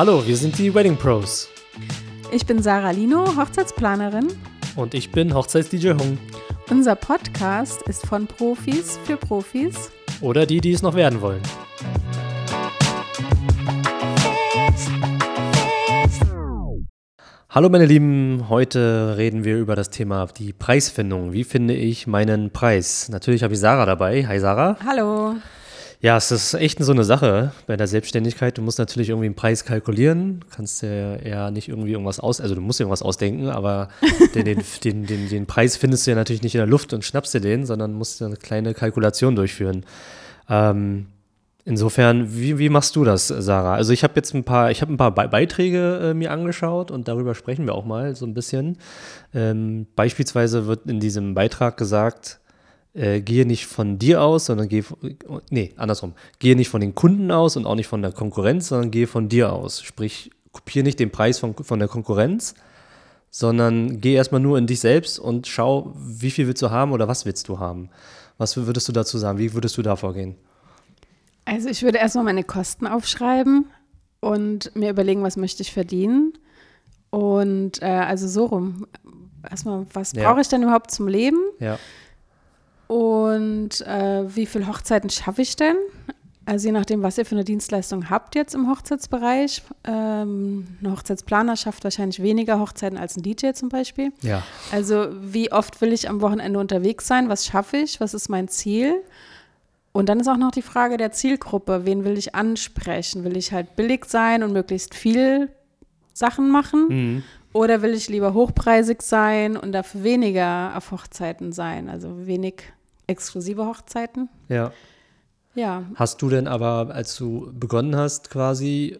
Hallo, wir sind die Wedding Pros. Ich bin Sarah Lino, Hochzeitsplanerin. Und ich bin Hochzeits-DJ Hung. Unser Podcast ist von Profis für Profis. Oder die, die es noch werden wollen. Hallo meine Lieben, heute reden wir über das Thema die Preisfindung. Wie finde ich meinen Preis? Natürlich habe ich Sarah dabei. Hi Sarah. Hallo. Ja, es ist echt so eine Sache bei der Selbstständigkeit. Du musst natürlich irgendwie einen Preis kalkulieren. Kannst dir ja nicht irgendwie irgendwas aus, also du musst dir irgendwas ausdenken, aber den, den, den, den, den Preis findest du ja natürlich nicht in der Luft und schnappst dir den, sondern musst eine kleine Kalkulation durchführen. Ähm, Insofern, wie, wie machst du das, Sarah? Also ich habe jetzt ein paar, ich habe ein paar Be Beiträge äh, mir angeschaut und darüber sprechen wir auch mal so ein bisschen. Ähm, beispielsweise wird in diesem Beitrag gesagt, äh, gehe nicht von dir aus, sondern gehe, nee, andersrum, gehe nicht von den Kunden aus und auch nicht von der Konkurrenz, sondern gehe von dir aus. Sprich, kopiere nicht den Preis von, von der Konkurrenz, sondern geh erstmal nur in dich selbst und schau, wie viel willst du haben oder was willst du haben. Was würdest du dazu sagen? Wie würdest du da vorgehen? Also ich würde erstmal meine Kosten aufschreiben und mir überlegen, was möchte ich verdienen. Und äh, also so rum. Erstmal, was ja. brauche ich denn überhaupt zum Leben? Ja. Und äh, wie viele Hochzeiten schaffe ich denn? Also je nachdem, was ihr für eine Dienstleistung habt jetzt im Hochzeitsbereich. Ähm, ein Hochzeitsplaner schafft wahrscheinlich weniger Hochzeiten als ein DJ zum Beispiel. Ja. Also wie oft will ich am Wochenende unterwegs sein? Was schaffe ich? Was ist mein Ziel? Und dann ist auch noch die Frage der Zielgruppe. Wen will ich ansprechen? Will ich halt billig sein und möglichst viel Sachen machen? Mhm. Oder will ich lieber hochpreisig sein und dafür weniger auf Hochzeiten sein? Also wenig exklusive Hochzeiten. Ja. Ja. Hast du denn aber, als du begonnen hast, quasi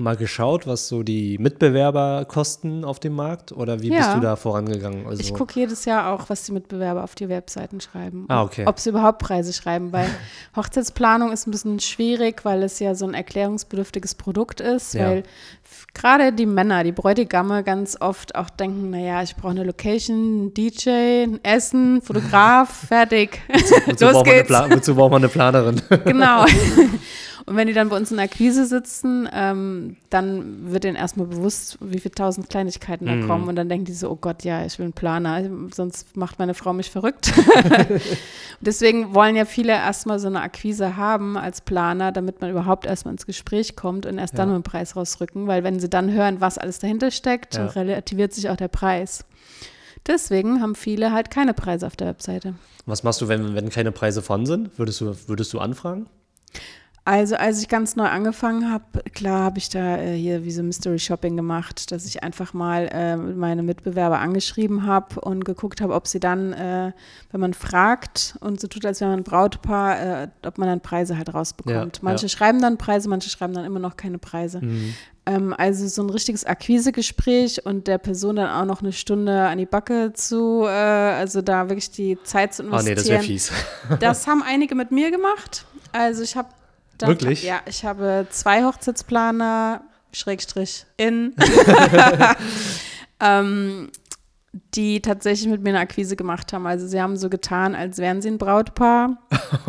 mal geschaut, was so die Mitbewerber kosten auf dem Markt? Oder wie ja. bist du da vorangegangen? Also ich gucke jedes Jahr auch, was die Mitbewerber auf die Webseiten schreiben. Ah, okay. Ob sie überhaupt Preise schreiben, weil Hochzeitsplanung ist ein bisschen schwierig, weil es ja so ein erklärungsbedürftiges Produkt ist, ja. weil gerade die Männer, die Bräutigamme ganz oft auch denken, naja, ich brauche eine Location, ein DJ, ein Essen, Fotograf, fertig. wozu, Los geht's. wozu braucht man eine Planerin? genau. Und wenn die dann bei uns in der Akquise sitzen, ähm, dann wird denen erstmal bewusst, wie viele tausend Kleinigkeiten da mhm. kommen. Und dann denken die so, oh Gott, ja, ich will einen Planer, sonst macht meine Frau mich verrückt. deswegen wollen ja viele erstmal so eine Akquise haben als Planer, damit man überhaupt erstmal ins Gespräch kommt und erst ja. dann mit dem Preis rausrücken. Weil wenn sie dann hören, was alles dahinter steckt, ja. relativiert sich auch der Preis. Deswegen haben viele halt keine Preise auf der Webseite. Was machst du, wenn, wenn keine Preise vorhanden sind? Würdest du, würdest du anfragen? Also als ich ganz neu angefangen habe, klar habe ich da äh, hier wie so Mystery Shopping gemacht, dass ich einfach mal äh, meine Mitbewerber angeschrieben habe und geguckt habe, ob sie dann, äh, wenn man fragt und so tut, als wäre man ein Brautpaar, äh, ob man dann Preise halt rausbekommt. Ja, manche ja. schreiben dann Preise, manche schreiben dann immer noch keine Preise. Mhm. Ähm, also so ein richtiges Akquisegespräch und der Person dann auch noch eine Stunde an die Backe zu, äh, also da wirklich die Zeit zu investieren. Oh nee, das wäre fies. das haben einige mit mir gemacht. Also ich habe dann, Wirklich? Ja, ich habe zwei Hochzeitsplaner, Schrägstrich in, ähm, die tatsächlich mit mir eine Akquise gemacht haben. Also sie haben so getan, als wären sie ein Brautpaar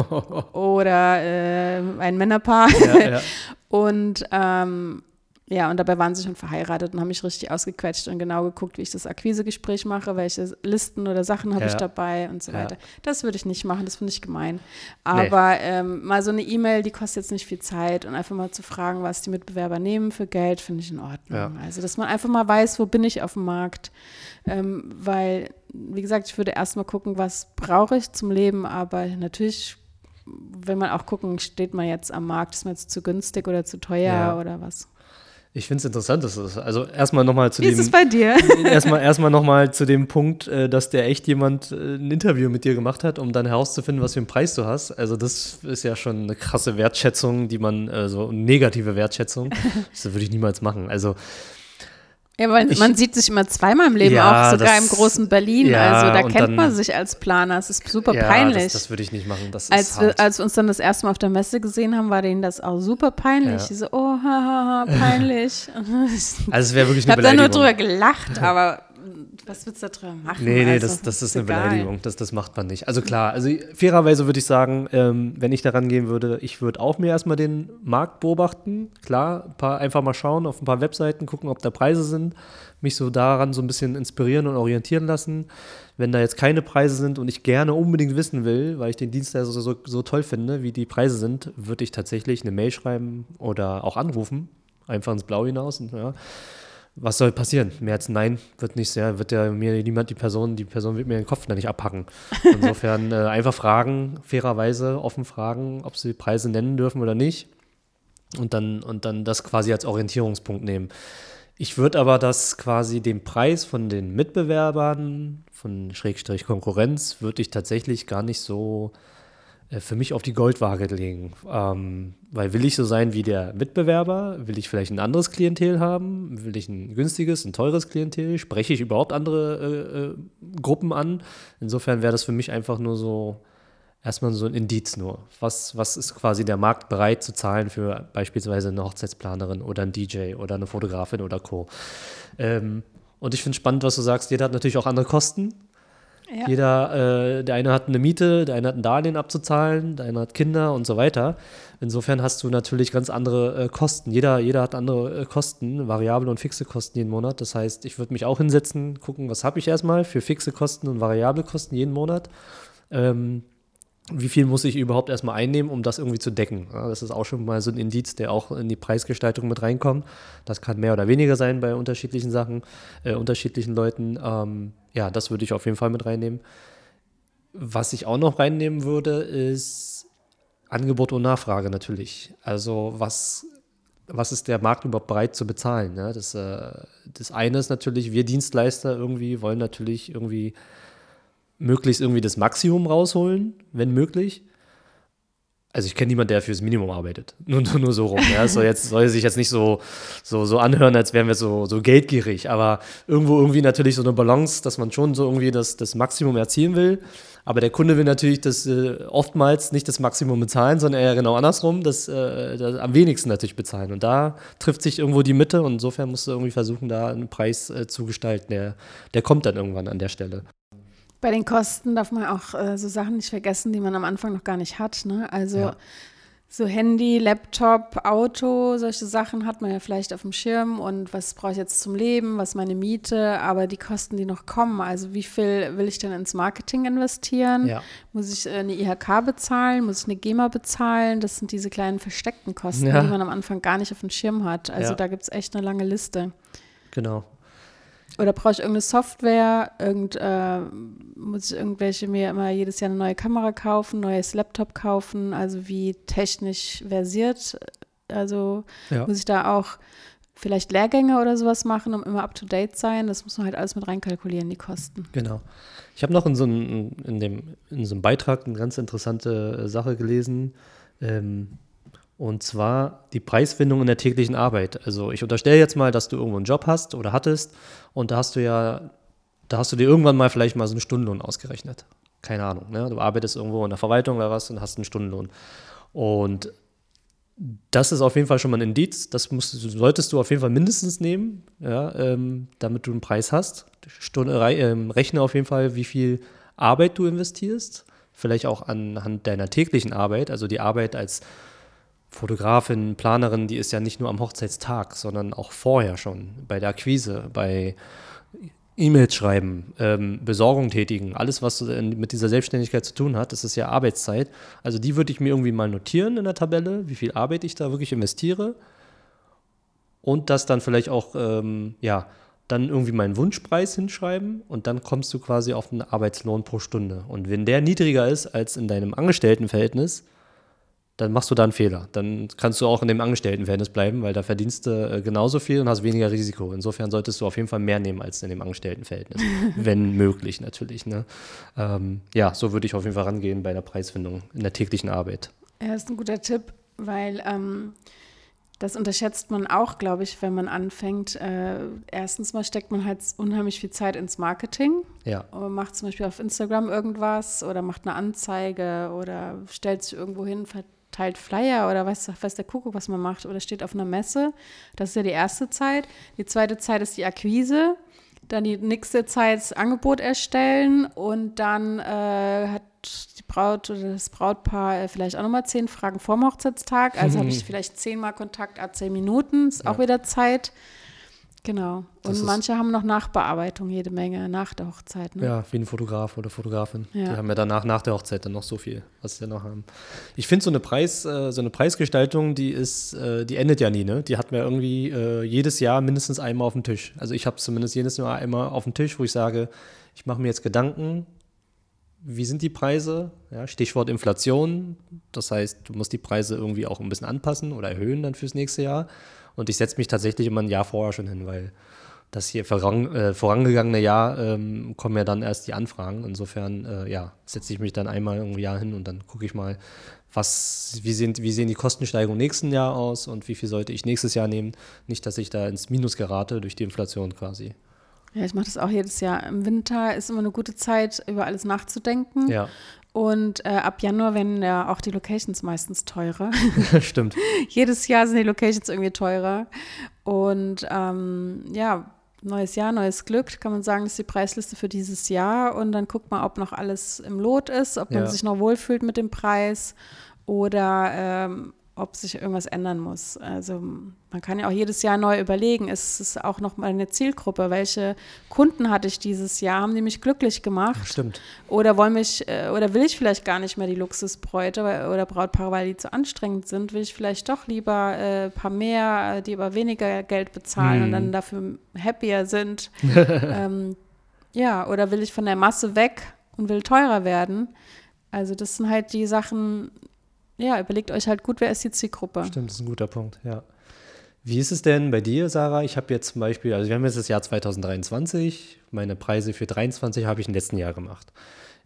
oder äh, ein Männerpaar. Ja, ja. Und ähm, ja, und dabei waren sie schon verheiratet und haben mich richtig ausgequetscht und genau geguckt, wie ich das Akquisegespräch mache, welche Listen oder Sachen habe ja. ich dabei und so weiter. Ja. Das würde ich nicht machen, das finde ich gemein. Aber nee. ähm, mal so eine E-Mail, die kostet jetzt nicht viel Zeit und einfach mal zu fragen, was die Mitbewerber nehmen für Geld, finde ich in Ordnung. Ja. Also, dass man einfach mal weiß, wo bin ich auf dem Markt. Ähm, weil, wie gesagt, ich würde erst mal gucken, was brauche ich zum Leben, aber natürlich will man auch gucken, steht man jetzt am Markt, ist man jetzt zu günstig oder zu teuer oder was. Ich finde es interessant, dass es, also erstmal nochmal zu Wie dem. Wie ist es bei dir? erstmal erstmal nochmal zu dem Punkt, äh, dass der echt jemand äh, ein Interview mit dir gemacht hat, um dann herauszufinden, was für einen Preis du hast. Also das ist ja schon eine krasse Wertschätzung, die man, äh, so negative Wertschätzung, das würde ich niemals machen. Also ja, weil ich, man sieht sich immer zweimal im Leben, ja, auch sogar das, im großen Berlin. Ja, also da kennt dann, man sich als Planer. Es ist super ja, peinlich. Das, das würde ich nicht machen. Das als, wir, als wir uns dann das erste Mal auf der Messe gesehen haben, war denen das auch super peinlich. Ja. so, oh, haha, peinlich. also es wäre wirklich eine Ich habe da nur drüber gelacht, aber Was willst du da drin machen? Nee, nee, also, das, das ist, ist eine egal. Beleidigung. Das, das macht man nicht. Also klar, also fairerweise würde ich sagen, ähm, wenn ich daran gehen würde, ich würde auch mir erstmal den Markt beobachten. Klar, ein paar, einfach mal schauen auf ein paar Webseiten, gucken, ob da Preise sind, mich so daran so ein bisschen inspirieren und orientieren lassen. Wenn da jetzt keine Preise sind und ich gerne unbedingt wissen will, weil ich den Dienstleister so, so, so toll finde, wie die Preise sind, würde ich tatsächlich eine Mail schreiben oder auch anrufen. Einfach ins Blau hinaus. Und, ja was soll passieren? Mehr als Nein wird nicht sehr, wird ja mir niemand die Person, die Person wird mir den Kopf da nicht abhacken. Insofern äh, einfach fragen, fairerweise offen fragen, ob sie Preise nennen dürfen oder nicht. Und dann, und dann das quasi als Orientierungspunkt nehmen. Ich würde aber das quasi den Preis von den Mitbewerbern, von Schrägstrich Konkurrenz, würde ich tatsächlich gar nicht so für mich auf die Goldwaage legen. Ähm, weil will ich so sein wie der Mitbewerber? Will ich vielleicht ein anderes Klientel haben? Will ich ein günstiges, ein teures Klientel? Spreche ich überhaupt andere äh, äh, Gruppen an? Insofern wäre das für mich einfach nur so erstmal so ein Indiz nur. Was, was ist quasi der Markt bereit zu zahlen für beispielsweise eine Hochzeitsplanerin oder ein DJ oder eine Fotografin oder Co. Ähm, und ich finde spannend, was du sagst, jeder hat natürlich auch andere Kosten. Ja. Jeder, äh, der eine hat eine Miete, der eine hat ein Darlehen abzuzahlen, der eine hat Kinder und so weiter. Insofern hast du natürlich ganz andere äh, Kosten. Jeder, jeder hat andere äh, Kosten, variable und fixe Kosten jeden Monat. Das heißt, ich würde mich auch hinsetzen, gucken, was habe ich erstmal für fixe Kosten und variable Kosten jeden Monat. Ähm, wie viel muss ich überhaupt erstmal einnehmen, um das irgendwie zu decken? Das ist auch schon mal so ein Indiz, der auch in die Preisgestaltung mit reinkommt. Das kann mehr oder weniger sein bei unterschiedlichen Sachen, äh, unterschiedlichen Leuten. Ähm, ja, das würde ich auf jeden Fall mit reinnehmen. Was ich auch noch reinnehmen würde, ist Angebot und Nachfrage natürlich. Also was, was ist der Markt überhaupt bereit zu bezahlen? Ja, das, äh, das eine ist natürlich, wir Dienstleister irgendwie wollen natürlich irgendwie möglichst irgendwie das Maximum rausholen, wenn möglich. Also ich kenne niemanden, der fürs Minimum arbeitet. Nur, nur, nur so rum. Ja. soll, jetzt, soll sich jetzt nicht so, so, so anhören, als wären wir so, so geldgierig. Aber irgendwo irgendwie natürlich so eine Balance, dass man schon so irgendwie das, das Maximum erzielen will. Aber der Kunde will natürlich das äh, oftmals nicht das Maximum bezahlen, sondern eher genau andersrum, das, äh, das, am wenigsten natürlich bezahlen. Und da trifft sich irgendwo die Mitte und insofern musst du irgendwie versuchen, da einen Preis äh, zu gestalten. Der, der kommt dann irgendwann an der Stelle. Bei den Kosten darf man auch äh, so Sachen nicht vergessen, die man am Anfang noch gar nicht hat. Ne? Also ja. so Handy, Laptop, Auto, solche Sachen hat man ja vielleicht auf dem Schirm und was brauche ich jetzt zum Leben, was meine Miete, aber die Kosten, die noch kommen, also wie viel will ich denn ins Marketing investieren? Ja. Muss ich äh, eine IHK bezahlen? Muss ich eine GEMA bezahlen? Das sind diese kleinen versteckten Kosten, ja. die man am Anfang gar nicht auf dem Schirm hat. Also da gibt es echt eine lange Liste. Genau. Oder brauche ich irgendeine Software? Irgend, äh, muss ich irgendwelche mir immer jedes Jahr eine neue Kamera kaufen, neues Laptop kaufen? Also wie technisch versiert? Also ja. muss ich da auch vielleicht Lehrgänge oder sowas machen, um immer up to date sein? Das muss man halt alles mit reinkalkulieren, die Kosten. Genau. Ich habe noch in so, einem, in, dem, in so einem Beitrag eine ganz interessante Sache gelesen. Ähm, und zwar die Preisfindung in der täglichen Arbeit. Also ich unterstelle jetzt mal, dass du irgendwo einen Job hast oder hattest und da hast du ja, da hast du dir irgendwann mal vielleicht mal so einen Stundenlohn ausgerechnet. Keine Ahnung. Ne? Du arbeitest irgendwo in der Verwaltung oder was und hast einen Stundenlohn. Und das ist auf jeden Fall schon mal ein Indiz. Das musst, solltest du auf jeden Fall mindestens nehmen, ja, ähm, damit du einen Preis hast. Stunde, äh, rechne auf jeden Fall, wie viel Arbeit du investierst. Vielleicht auch anhand deiner täglichen Arbeit, also die Arbeit als Fotografin, Planerin, die ist ja nicht nur am Hochzeitstag, sondern auch vorher schon bei der Akquise, bei E-Mails schreiben, ähm, Besorgung tätigen, alles, was mit dieser Selbstständigkeit zu tun hat, das ist ja Arbeitszeit. Also die würde ich mir irgendwie mal notieren in der Tabelle, wie viel Arbeit ich da wirklich investiere und das dann vielleicht auch, ähm, ja, dann irgendwie meinen Wunschpreis hinschreiben und dann kommst du quasi auf einen Arbeitslohn pro Stunde. Und wenn der niedriger ist als in deinem Angestelltenverhältnis, dann machst du da einen Fehler. Dann kannst du auch in dem Angestelltenverhältnis bleiben, weil da verdienst du äh, genauso viel und hast weniger Risiko. Insofern solltest du auf jeden Fall mehr nehmen als in dem Angestelltenverhältnis. wenn möglich natürlich. Ne? Ähm, ja, so würde ich auf jeden Fall rangehen bei der Preisfindung in der täglichen Arbeit. Ja, das ist ein guter Tipp, weil ähm, das unterschätzt man auch, glaube ich, wenn man anfängt. Äh, erstens mal steckt man halt unheimlich viel Zeit ins Marketing. Ja. Macht zum Beispiel auf Instagram irgendwas oder macht eine Anzeige oder stellt sich irgendwo hin, teilt Flyer oder weiß, weiß der Kuckuck, was man macht oder steht auf einer Messe. Das ist ja die erste Zeit. Die zweite Zeit ist die Akquise. dann die nächste Zeit das Angebot erstellen und dann äh, hat die Braut oder das Brautpaar äh, vielleicht auch nochmal zehn Fragen vorm Hochzeitstag. Also habe ich vielleicht zehnmal Kontakt, a zehn Minuten, ist ja. auch wieder Zeit. Genau. Und manche haben noch Nachbearbeitung, jede Menge nach der Hochzeit. Ne? Ja, wie ein Fotograf oder Fotografin. Ja. Die haben ja danach, nach der Hochzeit dann noch so viel, was sie noch haben. Ich finde so eine Preis, äh, so eine Preisgestaltung, die ist, äh, die endet ja nie, ne? Die hat mir irgendwie äh, jedes Jahr mindestens einmal auf dem Tisch. Also ich habe zumindest jedes Jahr einmal auf dem Tisch, wo ich sage, ich mache mir jetzt Gedanken, wie sind die Preise? Ja, Stichwort Inflation. Das heißt, du musst die Preise irgendwie auch ein bisschen anpassen oder erhöhen dann fürs nächste Jahr. Und ich setze mich tatsächlich immer ein Jahr vorher schon hin, weil das hier voran, äh, vorangegangene Jahr ähm, kommen ja dann erst die Anfragen. Insofern, äh, ja, setze ich mich dann einmal im Jahr hin und dann gucke ich mal, was, wie, sehen, wie sehen die Kostensteigerungen nächsten Jahr aus und wie viel sollte ich nächstes Jahr nehmen. Nicht, dass ich da ins Minus gerate durch die Inflation quasi. Ja, ich mache das auch jedes Jahr. Im Winter ist immer eine gute Zeit, über alles nachzudenken. Ja. Und äh, ab Januar werden ja auch die Locations meistens teurer. Stimmt. Jedes Jahr sind die Locations irgendwie teurer. Und ähm, ja, neues Jahr, neues Glück, kann man sagen, das ist die Preisliste für dieses Jahr. Und dann guckt man, ob noch alles im Lot ist, ob man ja. sich noch wohlfühlt mit dem Preis oder ähm, ob sich irgendwas ändern muss. Also man kann ja auch jedes Jahr neu überlegen, ist es auch noch mal eine Zielgruppe? Welche Kunden hatte ich dieses Jahr? Haben die mich glücklich gemacht? Stimmt. Oder wollen mich, äh, oder will ich vielleicht gar nicht mehr die Luxusbräute oder Brautpaare, weil die zu anstrengend sind? Will ich vielleicht doch lieber äh, ein paar mehr, die aber weniger Geld bezahlen hm. und dann dafür happier sind? ähm, ja, oder will ich von der Masse weg und will teurer werden? Also das sind halt die Sachen, ja, überlegt euch halt gut, wer ist die Zielgruppe. Stimmt, das ist ein guter Punkt, ja. Wie ist es denn bei dir, Sarah? Ich habe jetzt zum Beispiel, also wir haben jetzt das Jahr 2023, meine Preise für 23 habe ich im letzten Jahr gemacht.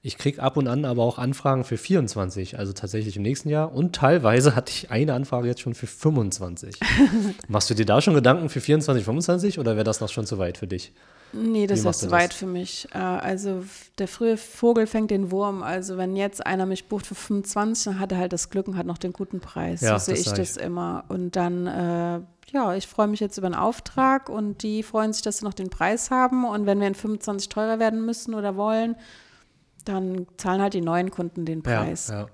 Ich kriege ab und an aber auch Anfragen für 24, also tatsächlich im nächsten Jahr. Und teilweise hatte ich eine Anfrage jetzt schon für 25. Machst du dir da schon Gedanken für 24, 25 oder wäre das noch schon zu weit für dich? Nee, das ist zu weit für mich. Äh, also der frühe Vogel fängt den Wurm. Also wenn jetzt einer mich bucht für 25, dann hat er halt das Glück und hat noch den guten Preis. Ja, so sehe ich das immer. Und dann, äh, ja, ich freue mich jetzt über einen Auftrag und die freuen sich, dass sie noch den Preis haben. Und wenn wir in 25 teurer werden müssen oder wollen, dann zahlen halt die neuen Kunden den Preis. Ja, ja.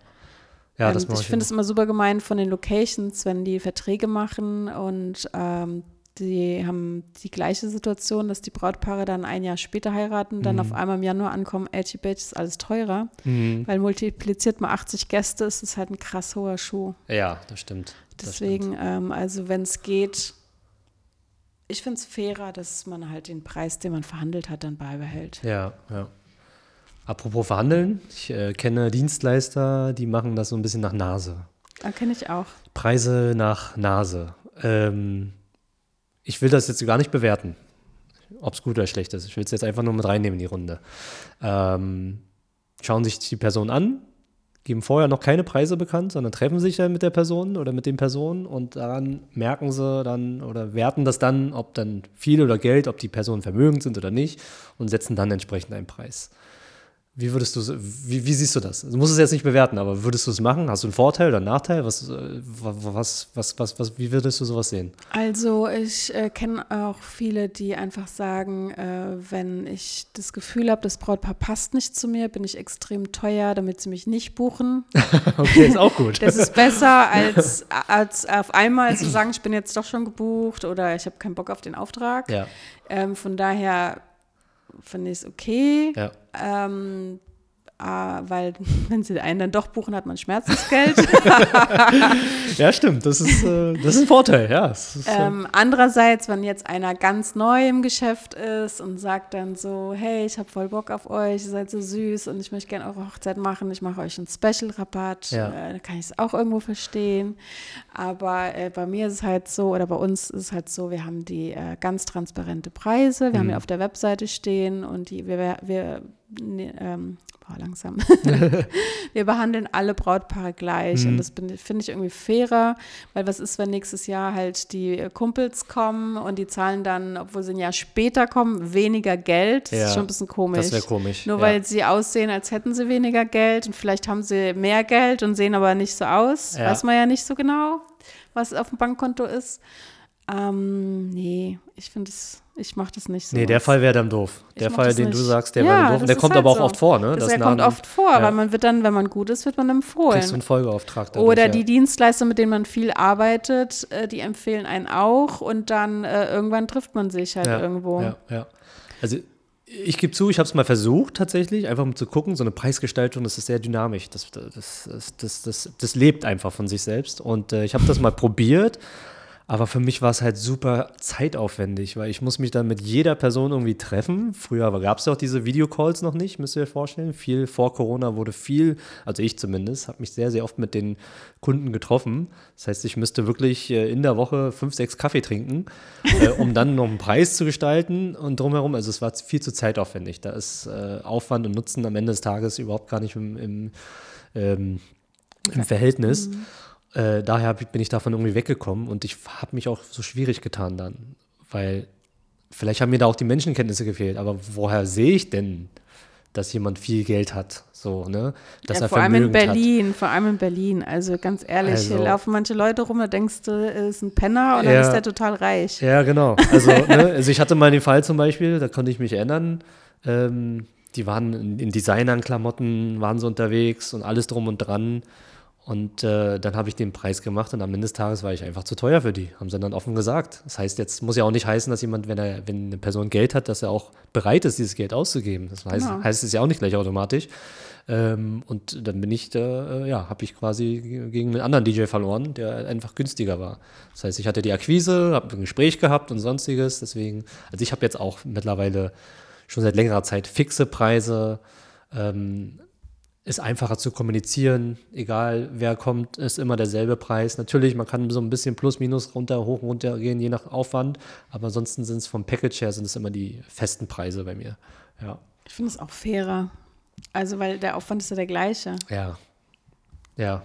Ja, das ich finde es immer super gemein von den Locations, wenn die Verträge machen und ähm, die haben die gleiche Situation, dass die Brautpaare dann ein Jahr später heiraten, dann mhm. auf einmal im Januar ankommen, Edgy Bitch ist alles teurer, mhm. weil multipliziert mal 80 Gäste ist es halt ein krass hoher Schuh. Ja, das stimmt. Das Deswegen, stimmt. Ähm, also wenn es geht, ich finde es fairer, dass man halt den Preis, den man verhandelt hat, dann beibehält. Ja, ja. Apropos verhandeln, ich äh, kenne Dienstleister, die machen das so ein bisschen nach Nase. Da ah, kenne ich auch. Preise nach Nase. Ähm, ich will das jetzt gar nicht bewerten, ob es gut oder schlecht ist. Ich will es jetzt einfach nur mit reinnehmen in die Runde. Ähm, schauen sich die Person an, geben vorher noch keine Preise bekannt, sondern treffen sich dann mit der Person oder mit den Personen und daran merken sie dann oder werten das dann, ob dann viel oder Geld, ob die Personen vermögend sind oder nicht und setzen dann entsprechend einen Preis. Wie würdest du, wie, wie siehst du das? Du musst es jetzt nicht bewerten, aber würdest du es machen? Hast du einen Vorteil oder einen Nachteil? Was, äh, was, was, was, was, wie würdest du sowas sehen? Also ich äh, kenne auch viele, die einfach sagen, äh, wenn ich das Gefühl habe, das Brautpaar passt nicht zu mir, bin ich extrem teuer, damit sie mich nicht buchen. okay, ist auch gut. das ist besser, als, als auf einmal zu sagen, ich bin jetzt doch schon gebucht oder ich habe keinen Bock auf den Auftrag. Ja. Ähm, von daher finde ich es okay. Ja. Ähm, äh, weil wenn sie einen dann doch buchen, hat man Schmerzensgeld. ja, stimmt. Das ist, äh, das ist ein Vorteil, ja. Ist, äh ähm, andererseits, wenn jetzt einer ganz neu im Geschäft ist und sagt dann so, hey, ich habe voll Bock auf euch, ihr seid so süß und ich möchte gerne eure Hochzeit machen, ich mache euch einen Special-Rabatt, ja. äh, kann ich es auch irgendwo verstehen. Aber äh, bei mir ist es halt so, oder bei uns ist es halt so, wir haben die äh, ganz transparente Preise, wir mhm. haben die auf der Webseite stehen und die, wir, wir ne, ähm, oh, langsam. wir behandeln alle Brautpaare gleich mhm. und das finde ich irgendwie fairer, weil was ist, wenn nächstes Jahr halt die Kumpels kommen und die zahlen dann, obwohl sie ein Jahr später kommen, weniger Geld. Das ja, ist schon ein bisschen komisch. Das wäre komisch. Nur ja. weil sie aussehen, als hätten sie weniger Geld und vielleicht haben sie mehr Geld und sehen aber nicht so aus. Ja. Weiß man ja nicht so genau, was auf dem Bankkonto ist. Ähm, nee, ich finde es Ich mache das nicht so. Nee, der Fall wäre dann doof. Der Fall, den nicht. du sagst, der ja, wäre dann doof. Der kommt halt aber auch so. oft vor, ne? Das, der kommt oft vor, ja. weil man wird dann, wenn man gut ist, wird man empfohlen. Kriegst du einen Folgeauftrag dadurch, Oder die Dienstleister, mit denen man viel arbeitet, äh, die empfehlen einen auch und dann äh, irgendwann trifft man sich halt irgendwo. Ja, ja. Also ich gebe zu, ich habe es mal versucht tatsächlich, einfach um zu gucken, so eine Preisgestaltung, das ist sehr dynamisch, das, das, das, das, das lebt einfach von sich selbst und äh, ich habe das mal probiert aber für mich war es halt super zeitaufwendig, weil ich muss mich dann mit jeder Person irgendwie treffen. Früher gab es ja auch diese Videocalls noch nicht, müsst ihr euch vorstellen. Viel vor Corona wurde viel, also ich zumindest, habe mich sehr, sehr oft mit den Kunden getroffen. Das heißt, ich müsste wirklich äh, in der Woche fünf, sechs Kaffee trinken, äh, um dann noch einen Preis zu gestalten und drumherum. Also es war viel zu zeitaufwendig. Da ist äh, Aufwand und Nutzen am Ende des Tages überhaupt gar nicht im, im, ähm, im Verhältnis. Mhm. Äh, daher bin ich davon irgendwie weggekommen und ich habe mich auch so schwierig getan dann, weil vielleicht haben mir da auch die Menschenkenntnisse gefehlt, aber woher sehe ich denn, dass jemand viel Geld hat, so, ne? Dass ja, er vor allem in Berlin, hat. vor allem in Berlin. Also ganz ehrlich, also, hier laufen manche Leute rum, da denkst du, ist ein Penner und ja, dann ist der total reich. Ja, genau. Also, ne, also ich hatte mal den Fall zum Beispiel, da konnte ich mich erinnern, ähm, die waren in, in Designern-Klamotten, waren so unterwegs und alles drum und dran. Und äh, dann habe ich den Preis gemacht und am Ende des Tages war ich einfach zu teuer für die. Haben sie dann offen gesagt. Das heißt, jetzt muss ja auch nicht heißen, dass jemand, wenn er, wenn eine Person Geld hat, dass er auch bereit ist, dieses Geld auszugeben. Das heißt, genau. heißt es ja auch nicht gleich automatisch. Ähm, und dann bin ich da, äh, ja, habe ich quasi gegen einen anderen DJ verloren, der einfach günstiger war. Das heißt, ich hatte die Akquise, habe ein Gespräch gehabt und sonstiges. Deswegen, also ich habe jetzt auch mittlerweile schon seit längerer Zeit fixe Preise. Ähm, ist einfacher zu kommunizieren, egal wer kommt, ist immer derselbe Preis. Natürlich, man kann so ein bisschen plus minus runter, hoch runter gehen, je nach Aufwand, aber ansonsten sind es vom Package her sind es immer die festen Preise bei mir. Ja. Ich finde es auch fairer. Also, weil der Aufwand ist ja der gleiche. Ja. Ja.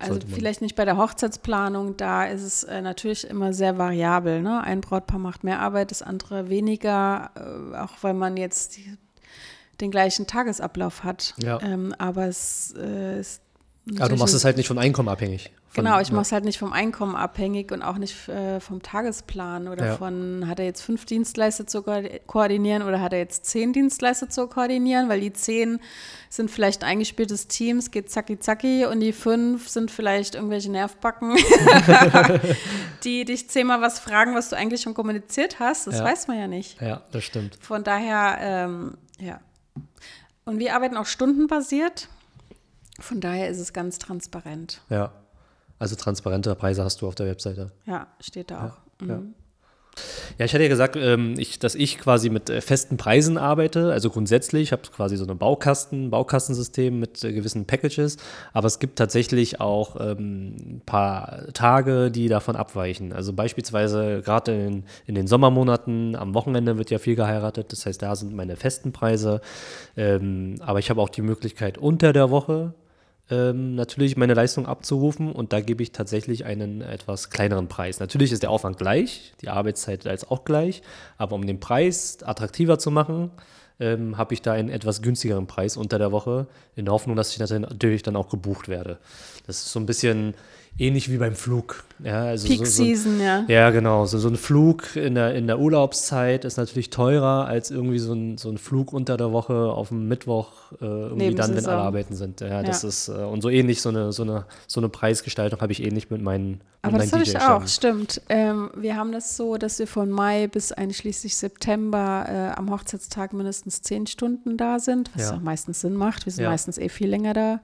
Also vielleicht nicht bei der Hochzeitsplanung, da ist es äh, natürlich immer sehr variabel. Ne? Ein Brautpaar macht mehr Arbeit, das andere weniger, äh, auch weil man jetzt die den gleichen Tagesablauf hat. Ja. Ähm, aber es äh, ist. Aber du machst es halt nicht vom Einkommen abhängig. Von, genau, ich mache es halt nicht vom Einkommen abhängig und auch nicht äh, vom Tagesplan oder ja. von, hat er jetzt fünf Dienstleister zu koordinieren oder hat er jetzt zehn Dienstleister zu koordinieren, weil die zehn sind vielleicht eingespieltes Team, es geht zacki zacki und die fünf sind vielleicht irgendwelche Nervbacken, die dich zehnmal was fragen, was du eigentlich schon kommuniziert hast. Das ja. weiß man ja nicht. Ja, das stimmt. Von daher, ähm, ja. Und wir arbeiten auch stundenbasiert. Von daher ist es ganz transparent. Ja. Also transparente Preise hast du auf der Webseite. Ja, steht da auch. Ja, mhm. ja. Ich hatte ja gesagt, ähm, ich, dass ich quasi mit äh, festen Preisen arbeite. Also grundsätzlich, ich habe quasi so ein Baukasten, Baukastensystem mit äh, gewissen Packages. Aber es gibt tatsächlich auch ähm, ein paar Tage, die davon abweichen. Also beispielsweise gerade in, in, den Sommermonaten, am Wochenende wird ja viel geheiratet. Das heißt, da sind meine festen Preise. Ähm, aber ich habe auch die Möglichkeit unter der Woche ähm, natürlich meine Leistung abzurufen und da gebe ich tatsächlich einen etwas kleineren Preis. Natürlich ist der Aufwand gleich, die Arbeitszeit ist auch gleich, aber um den Preis attraktiver zu machen, ähm, habe ich da einen etwas günstigeren Preis unter der Woche, in der Hoffnung, dass ich natürlich dann auch gebucht werde. Das ist so ein bisschen ähnlich wie beim Flug. Ja, also Peak so, Season, ja. Ja, genau. So, so ein Flug in der, in der Urlaubszeit ist natürlich teurer als irgendwie so ein, so ein Flug unter der Woche auf dem Mittwoch, äh, irgendwie dann, wenn alle arbeiten sind. Ja, das ja. ist, äh, und so ähnlich, so eine, so eine, so eine Preisgestaltung habe ich ähnlich mit meinen. Mit Aber das habe ich auch, stimmt. Ähm, wir haben das so, dass wir von Mai bis einschließlich September äh, am Hochzeitstag mindestens zehn Stunden da sind, was ja. auch meistens Sinn macht. Wir sind ja. meistens eh viel länger da.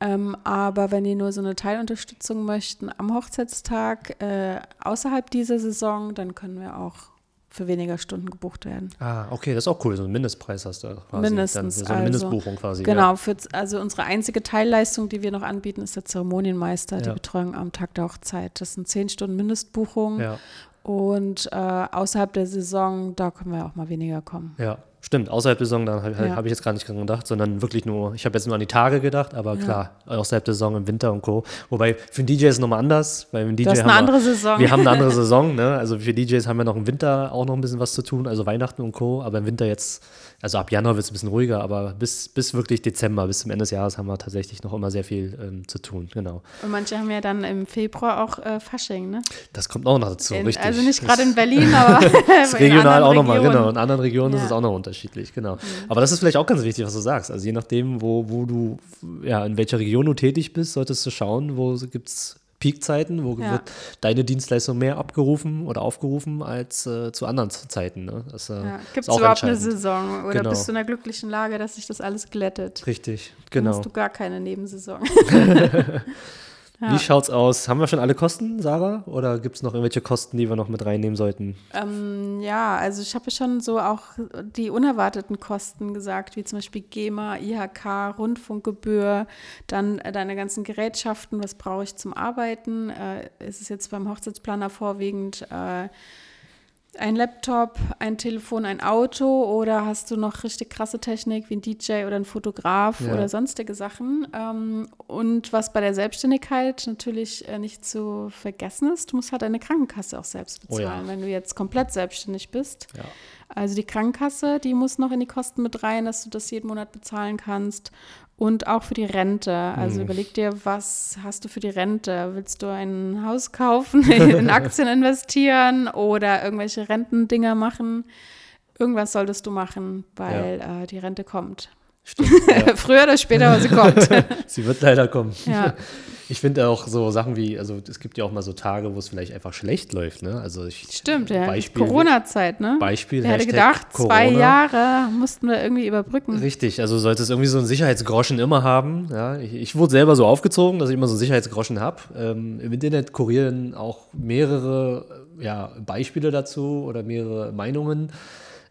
Ähm, aber wenn die nur so eine Teilunterstützung möchten am Hochzeitstag äh, außerhalb dieser Saison, dann können wir auch für weniger Stunden gebucht werden. Ah, okay, das ist auch cool. So einen Mindestpreis hast du quasi. Mindestens. Dann, so eine also, Mindestbuchung quasi. Genau, ja. für, also unsere einzige Teilleistung, die wir noch anbieten, ist der Zeremonienmeister, ja. die Betreuung am Tag der Hochzeit. Das sind zehn Stunden Mindestbuchung. Ja. Und äh, außerhalb der Saison, da können wir auch mal weniger kommen. Ja, Stimmt, außerhalb der Saison, da habe ja. hab ich jetzt gar nicht dran gedacht, sondern wirklich nur, ich habe jetzt nur an die Tage gedacht, aber ja. klar, außerhalb der Saison im Winter und Co. Wobei für einen DJ ist es nochmal anders, weil im DJ das ist eine wir, andere Saison. Wir haben eine andere Saison, ne? Also für DJs haben wir noch im Winter auch noch ein bisschen was zu tun, also Weihnachten und Co. Aber im Winter jetzt also ab Januar wird es ein bisschen ruhiger, aber bis, bis wirklich Dezember, bis zum Ende des Jahres haben wir tatsächlich noch immer sehr viel ähm, zu tun, genau. Und manche haben ja dann im Februar auch äh, Fasching, ne? Das kommt auch noch dazu, in, richtig. Also nicht gerade in Berlin, aber regional auch nochmal, genau. In anderen Regionen ja. ist es auch noch unterschiedlich, genau. Mhm. Aber das ist vielleicht auch ganz wichtig, was du sagst. Also je nachdem, wo, wo du, ja, in welcher Region du tätig bist, solltest du schauen, wo gibt es Peakzeiten, wo ja. wird deine Dienstleistung mehr abgerufen oder aufgerufen als äh, zu anderen Zeiten. Ne? äh, ja. Gibt es überhaupt eine Saison oder genau. bist du in der glücklichen Lage, dass sich das alles glättet? Richtig, genau. Dann hast du gar keine Nebensaison. Ja. Wie schaut's aus? Haben wir schon alle Kosten, Sarah? Oder gibt es noch irgendwelche Kosten, die wir noch mit reinnehmen sollten? Ähm, ja, also ich habe schon so auch die unerwarteten Kosten gesagt, wie zum Beispiel GEMA, IHK, Rundfunkgebühr, dann äh, deine ganzen Gerätschaften, was brauche ich zum Arbeiten? Äh, ist es jetzt beim Hochzeitsplaner vorwiegend äh, ein Laptop, ein Telefon, ein Auto oder hast du noch richtig krasse Technik wie ein DJ oder ein Fotograf ja. oder sonstige Sachen? Ähm, und was bei der Selbstständigkeit natürlich äh, nicht zu vergessen ist, du musst halt deine Krankenkasse auch selbst bezahlen, oh ja. wenn du jetzt komplett selbstständig bist. Ja. Also die Krankenkasse, die muss noch in die Kosten mit rein, dass du das jeden Monat bezahlen kannst. Und auch für die Rente. Also mhm. überleg dir, was hast du für die Rente? Willst du ein Haus kaufen, in Aktien investieren oder irgendwelche Rentendinger machen? Irgendwas solltest du machen, weil ja. äh, die Rente kommt. Stimmt, ja. Früher oder später, aber sie kommt. sie wird leider kommen. Ja. Ich finde auch so Sachen wie, also es gibt ja auch mal so Tage, wo es vielleicht einfach schlecht läuft, ne? Also ich, Stimmt, ja. Corona-Zeit, ne? Beispiel. Wer hätte gedacht, Corona. zwei Jahre mussten wir irgendwie überbrücken. Richtig, also sollte es irgendwie so einen Sicherheitsgroschen immer haben. Ja? Ich, ich wurde selber so aufgezogen, dass ich immer so einen Sicherheitsgroschen habe. Ähm, Im Internet kurieren auch mehrere ja, Beispiele dazu oder mehrere Meinungen.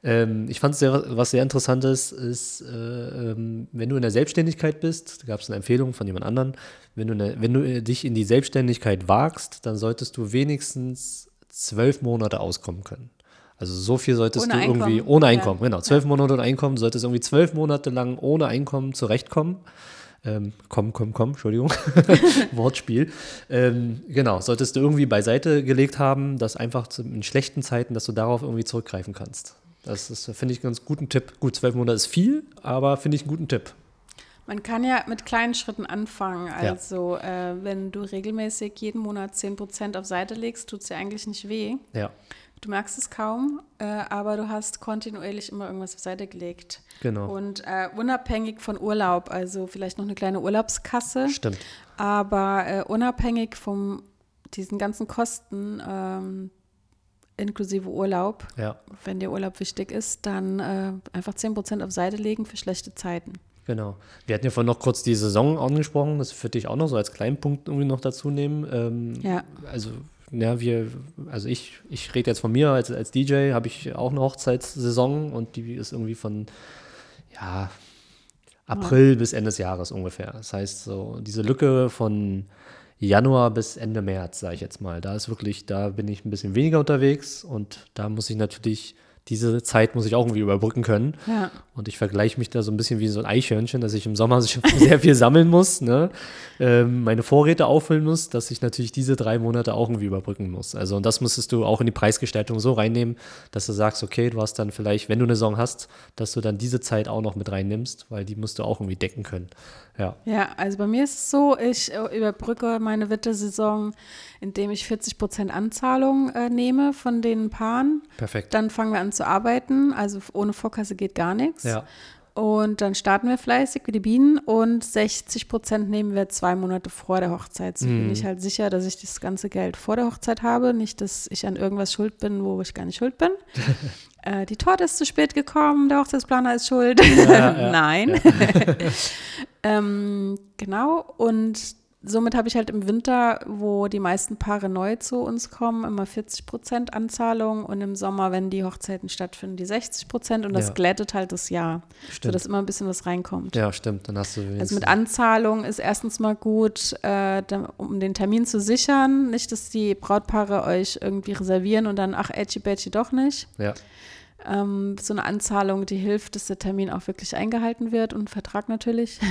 Ähm, ich fand es sehr, was sehr interessantes ist, äh, ähm, wenn du in der Selbstständigkeit bist, da gab es eine Empfehlung von jemand anderen, wenn du, eine, wenn du äh, dich in die Selbstständigkeit wagst, dann solltest du wenigstens zwölf Monate auskommen können. Also so viel solltest ohne du Einkommen. irgendwie ohne Einkommen, ja. genau, zwölf ja. Monate ohne Einkommen, du solltest irgendwie zwölf Monate lang ohne Einkommen zurechtkommen. Ähm, komm, komm, komm, Entschuldigung, Wortspiel. Ähm, genau, solltest du irgendwie beiseite gelegt haben, dass einfach in schlechten Zeiten, dass du darauf irgendwie zurückgreifen kannst. Das ist, finde ich, einen ganz guten Tipp. Gut, zwölf Monate ist viel, aber finde ich einen guten Tipp. Man kann ja mit kleinen Schritten anfangen. Also, ja. äh, wenn du regelmäßig jeden Monat 10% auf Seite legst, tut es dir eigentlich nicht weh. Ja. Du merkst es kaum, äh, aber du hast kontinuierlich immer irgendwas auf Seite gelegt. Genau. Und äh, unabhängig von Urlaub, also vielleicht noch eine kleine Urlaubskasse. Stimmt. Aber äh, unabhängig von diesen ganzen Kosten, ähm, inklusive Urlaub. Ja. Wenn dir Urlaub wichtig ist, dann äh, einfach 10% auf Seite legen für schlechte Zeiten. Genau. Wir hatten ja vorhin noch kurz die Saison angesprochen, das würde ich auch noch so als kleinen Punkt irgendwie noch dazu nehmen. Ähm, ja. Also, ja, wir, also ich, ich rede jetzt von mir als, als DJ, habe ich auch eine Hochzeitssaison und die ist irgendwie von, ja, April ja. bis Ende des Jahres ungefähr. Das heißt, so diese Lücke von Januar bis Ende März, sage ich jetzt mal. Da ist wirklich, da bin ich ein bisschen weniger unterwegs und da muss ich natürlich diese Zeit muss ich auch irgendwie überbrücken können. Ja. Und ich vergleiche mich da so ein bisschen wie so ein Eichhörnchen, dass ich im Sommer sehr viel sammeln muss, ne? ähm, meine Vorräte auffüllen muss, dass ich natürlich diese drei Monate auch irgendwie überbrücken muss. Also und das musstest du auch in die Preisgestaltung so reinnehmen, dass du sagst, okay, du hast dann vielleicht, wenn du eine Saison hast, dass du dann diese Zeit auch noch mit reinnimmst, weil die musst du auch irgendwie decken können. Ja. Ja, also bei mir ist es so, ich äh, überbrücke meine Witte-Saison, indem ich 40 Prozent Anzahlung äh, nehme von den Paaren. Perfekt. Dann fangen wir an zu arbeiten. Also ohne Vorkasse geht gar nichts. Ja. Und dann starten wir fleißig wie die Bienen und 60 Prozent nehmen wir zwei Monate vor der Hochzeit. So mm. bin mhm. ich halt sicher, dass ich das ganze Geld vor der Hochzeit habe. Nicht, dass ich an irgendwas schuld bin, wo ich gar nicht schuld bin. äh, die Torte ist zu spät gekommen, der Hochzeitsplaner ist schuld. Ja, ja, Nein. Ähm, genau. Und somit habe ich halt im Winter, wo die meisten Paare neu zu uns kommen, immer 40 Prozent Anzahlung und im Sommer, wenn die Hochzeiten stattfinden, die 60 Prozent und das ja. glättet halt das Jahr, stimmt. sodass immer ein bisschen was reinkommt. Ja, stimmt. Dann hast du also mit Anzahlung ist erstens mal gut, äh, um den Termin zu sichern, nicht, dass die Brautpaare euch irgendwie reservieren und dann ach Edgy Badgy doch nicht. Ja. ähm, so eine Anzahlung, die hilft, dass der Termin auch wirklich eingehalten wird und Vertrag natürlich.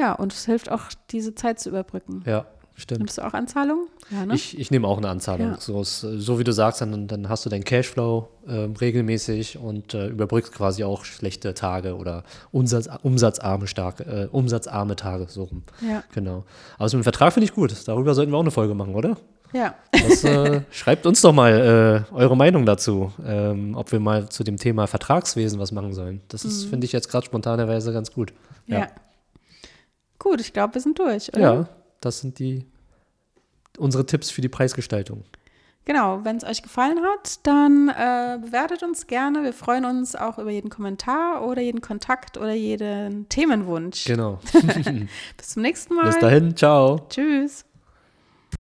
ja, und es hilft auch, diese Zeit zu überbrücken. Ja, stimmt. Nimmst du auch Anzahlungen? Ja, ne? Ich, ich nehme auch eine Anzahlung. Ja. So, so, wie du sagst, dann, dann hast du deinen Cashflow äh, regelmäßig und äh, überbrückst quasi auch schlechte Tage oder Umsatz, umsatzarme, starke, äh, umsatzarme Tage, so rum. Ja. Genau. Aber so einen Vertrag finde ich gut. Darüber sollten wir auch eine Folge machen, oder? Ja. Das, äh, schreibt uns doch mal äh, eure Meinung dazu, ähm, ob wir mal zu dem Thema Vertragswesen was machen sollen. Das ist, mhm. finde ich jetzt gerade spontanerweise ganz gut. Ja. ja. Gut, ich glaube, wir sind durch, oder? Ja, das sind die unsere Tipps für die Preisgestaltung. Genau, wenn es euch gefallen hat, dann äh, bewertet uns gerne. Wir freuen uns auch über jeden Kommentar oder jeden Kontakt oder jeden Themenwunsch. Genau. Bis zum nächsten Mal. Bis dahin, ciao. Tschüss.